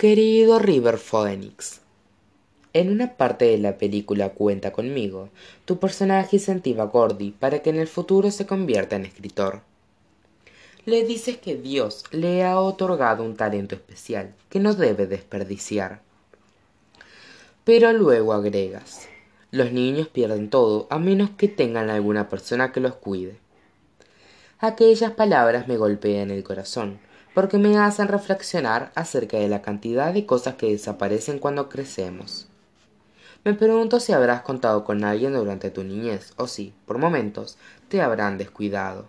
Querido River Phoenix, en una parte de la película Cuenta conmigo, tu personaje incentiva a Gordy para que en el futuro se convierta en escritor. Le dices que Dios le ha otorgado un talento especial que no debe desperdiciar. Pero luego agregas, los niños pierden todo a menos que tengan alguna persona que los cuide. Aquellas palabras me golpean el corazón, porque me hacen reflexionar acerca de la cantidad de cosas que desaparecen cuando crecemos. Me pregunto si habrás contado con alguien durante tu niñez o si, por momentos, te habrán descuidado.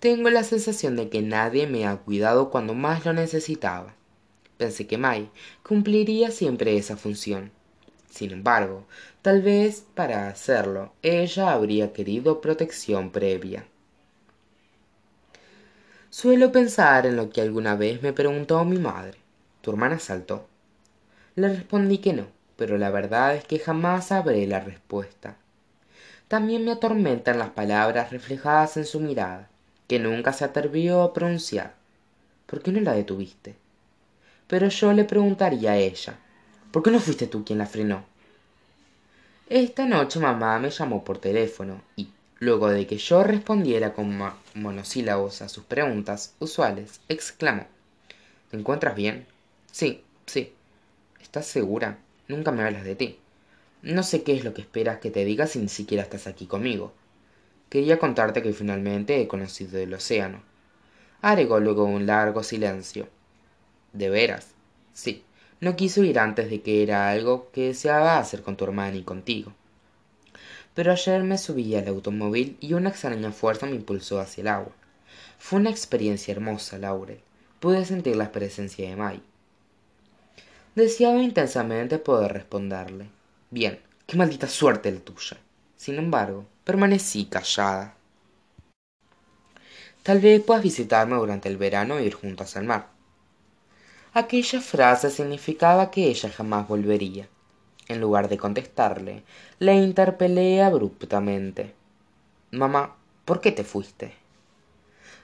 Tengo la sensación de que nadie me ha cuidado cuando más lo necesitaba. Pensé que Mai cumpliría siempre esa función. Sin embargo, tal vez para hacerlo ella habría querido protección previa. Suelo pensar en lo que alguna vez me preguntó mi madre. ¿Tu hermana saltó? Le respondí que no, pero la verdad es que jamás sabré la respuesta. También me atormentan las palabras reflejadas en su mirada, que nunca se atrevió a pronunciar. ¿Por qué no la detuviste? Pero yo le preguntaría a ella, ¿por qué no fuiste tú quien la frenó? Esta noche mamá me llamó por teléfono y, luego de que yo respondiera con monosílabos a sus preguntas usuales, exclamó ¿Te encuentras bien? Sí, sí. ¿Estás segura? Nunca me hablas de ti. No sé qué es lo que esperas que te diga si ni siquiera estás aquí conmigo. Quería contarte que finalmente he conocido el océano. Agregó luego un largo silencio. ¿De veras? Sí. No quiso ir antes de que era algo que deseaba hacer con tu hermana y contigo pero ayer me subí al automóvil y una extraña fuerza me impulsó hacia el agua. Fue una experiencia hermosa, Laurel. Pude sentir la presencia de May. Deseaba intensamente poder responderle. Bien, qué maldita suerte la tuya. Sin embargo, permanecí callada. Tal vez puedas visitarme durante el verano e ir juntos al mar. Aquella frase significaba que ella jamás volvería en lugar de contestarle, le interpelé abruptamente. Mamá, ¿por qué te fuiste?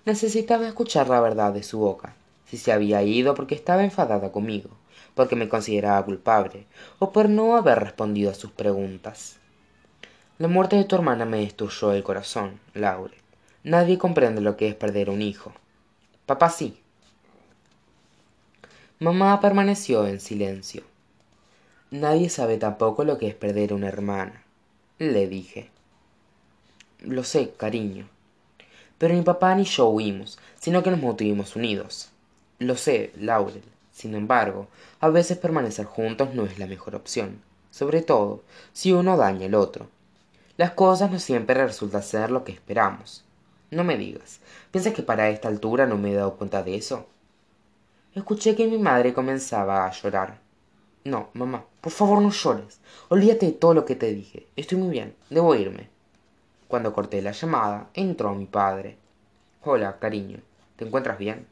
Necesitaba escuchar la verdad de su boca, si se había ido porque estaba enfadada conmigo, porque me consideraba culpable, o por no haber respondido a sus preguntas. La muerte de tu hermana me destruyó el corazón, Laure. Nadie comprende lo que es perder un hijo. Papá sí. Mamá permaneció en silencio. Nadie sabe tampoco lo que es perder una hermana, le dije. Lo sé, cariño. Pero ni papá ni yo huimos, sino que nos mantuvimos unidos. Lo sé, Laurel. Sin embargo, a veces permanecer juntos no es la mejor opción, sobre todo si uno daña al otro. Las cosas no siempre resultan ser lo que esperamos. No me digas, ¿piensas que para esta altura no me he dado cuenta de eso? Escuché que mi madre comenzaba a llorar. No, mamá, por favor no llores. Olvídate de todo lo que te dije. Estoy muy bien. Debo irme. Cuando corté la llamada, entró mi padre. Hola, cariño. ¿Te encuentras bien?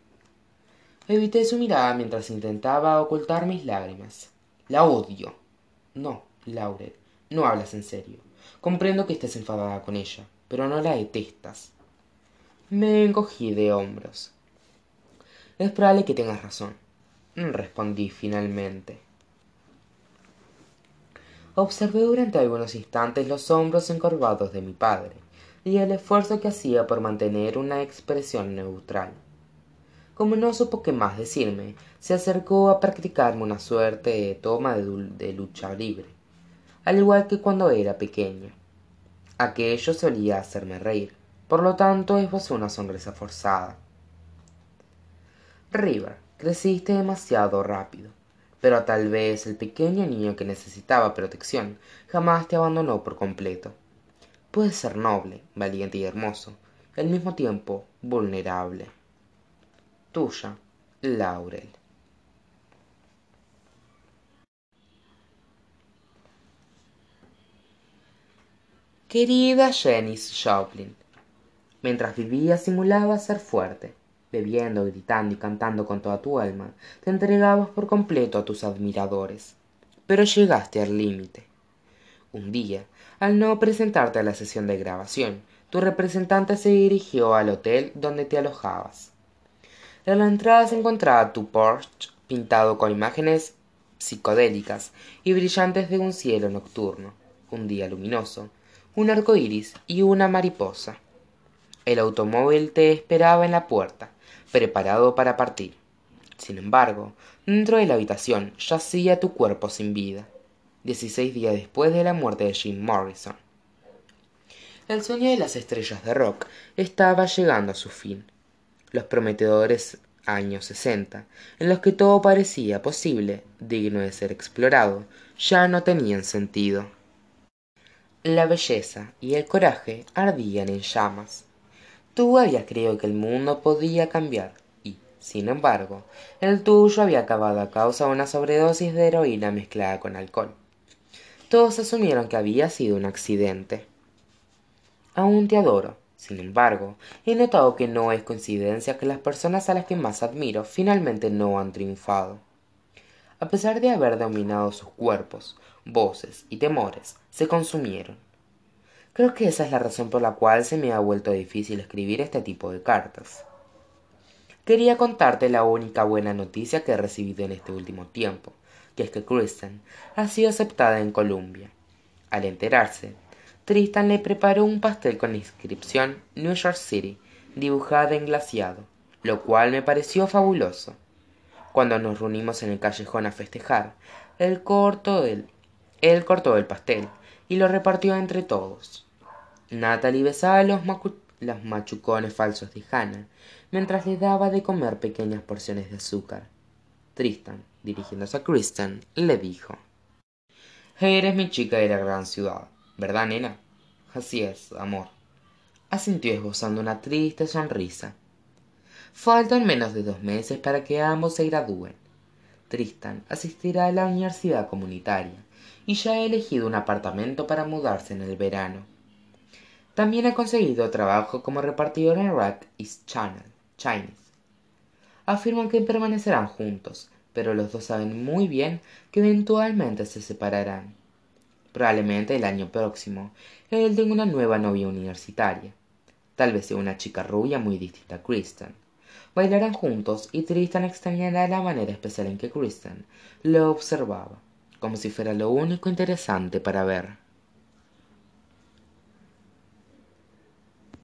Evité su mirada mientras intentaba ocultar mis lágrimas. La odio. No, Laurel, no hablas en serio. Comprendo que estés enfadada con ella, pero no la detestas. Me encogí de hombros. Es probable que tengas razón, respondí finalmente. Observé durante algunos instantes los hombros encorvados de mi padre y el esfuerzo que hacía por mantener una expresión neutral. Como no supo qué más decirme, se acercó a practicarme una suerte de toma de, lucha libre, al igual que cuando era pequeño. Aquello solía hacerme reír, por lo tanto esbozó una sonrisa forzada. River, creciste demasiado rápido pero tal vez el pequeño niño que necesitaba protección jamás te abandonó por completo. Puedes ser noble, valiente y hermoso, al mismo tiempo vulnerable. Tuya, Laurel. Querida Janice Joplin, mientras vivía simulaba ser fuerte bebiendo, gritando y cantando con toda tu alma, te entregabas por completo a tus admiradores. Pero llegaste al límite. Un día, al no presentarte a la sesión de grabación, tu representante se dirigió al hotel donde te alojabas. En la entrada se encontraba tu Porsche pintado con imágenes psicodélicas y brillantes de un cielo nocturno, un día luminoso, un arco iris y una mariposa. El automóvil te esperaba en la puerta, preparado para partir. Sin embargo, dentro de la habitación yacía tu cuerpo sin vida, dieciséis días después de la muerte de Jim Morrison. El sueño de las estrellas de rock estaba llegando a su fin. Los prometedores años sesenta, en los que todo parecía posible, digno de ser explorado, ya no tenían sentido. La belleza y el coraje ardían en llamas. Tú habías creído que el mundo podía cambiar y, sin embargo, el tuyo había acabado a causa de una sobredosis de heroína mezclada con alcohol. Todos asumieron que había sido un accidente. Aún te adoro, sin embargo, he notado que no es coincidencia que las personas a las que más admiro finalmente no han triunfado. A pesar de haber dominado sus cuerpos, voces y temores, se consumieron. Creo que esa es la razón por la cual se me ha vuelto difícil escribir este tipo de cartas. Quería contarte la única buena noticia que he recibido en este último tiempo, que es que Kristen ha sido aceptada en Columbia. Al enterarse, Tristan le preparó un pastel con la inscripción New York City, dibujada en glaciado, lo cual me pareció fabuloso. Cuando nos reunimos en el callejón a festejar, él cortó él cortó el pastel y lo repartió entre todos. Natalie besaba los, los machucones falsos de Hannah, mientras le daba de comer pequeñas porciones de azúcar. Tristan, dirigiéndose a Kristen, le dijo Eres mi chica de la gran ciudad verdad nena así es amor asintió esbozando una triste sonrisa. Faltan menos de dos meses para que ambos se gradúen. Tristan asistirá a la universidad comunitaria y ya ha elegido un apartamento para mudarse en el verano también ha conseguido trabajo como repartidor en rack east channel chinese afirman que permanecerán juntos pero los dos saben muy bien que eventualmente se separarán probablemente el año próximo él tenga una nueva novia universitaria tal vez sea una chica rubia muy distinta a Kristen. Bailarán juntos y Tristan extrañará la manera especial en que Kristen lo observaba, como si fuera lo único interesante para ver.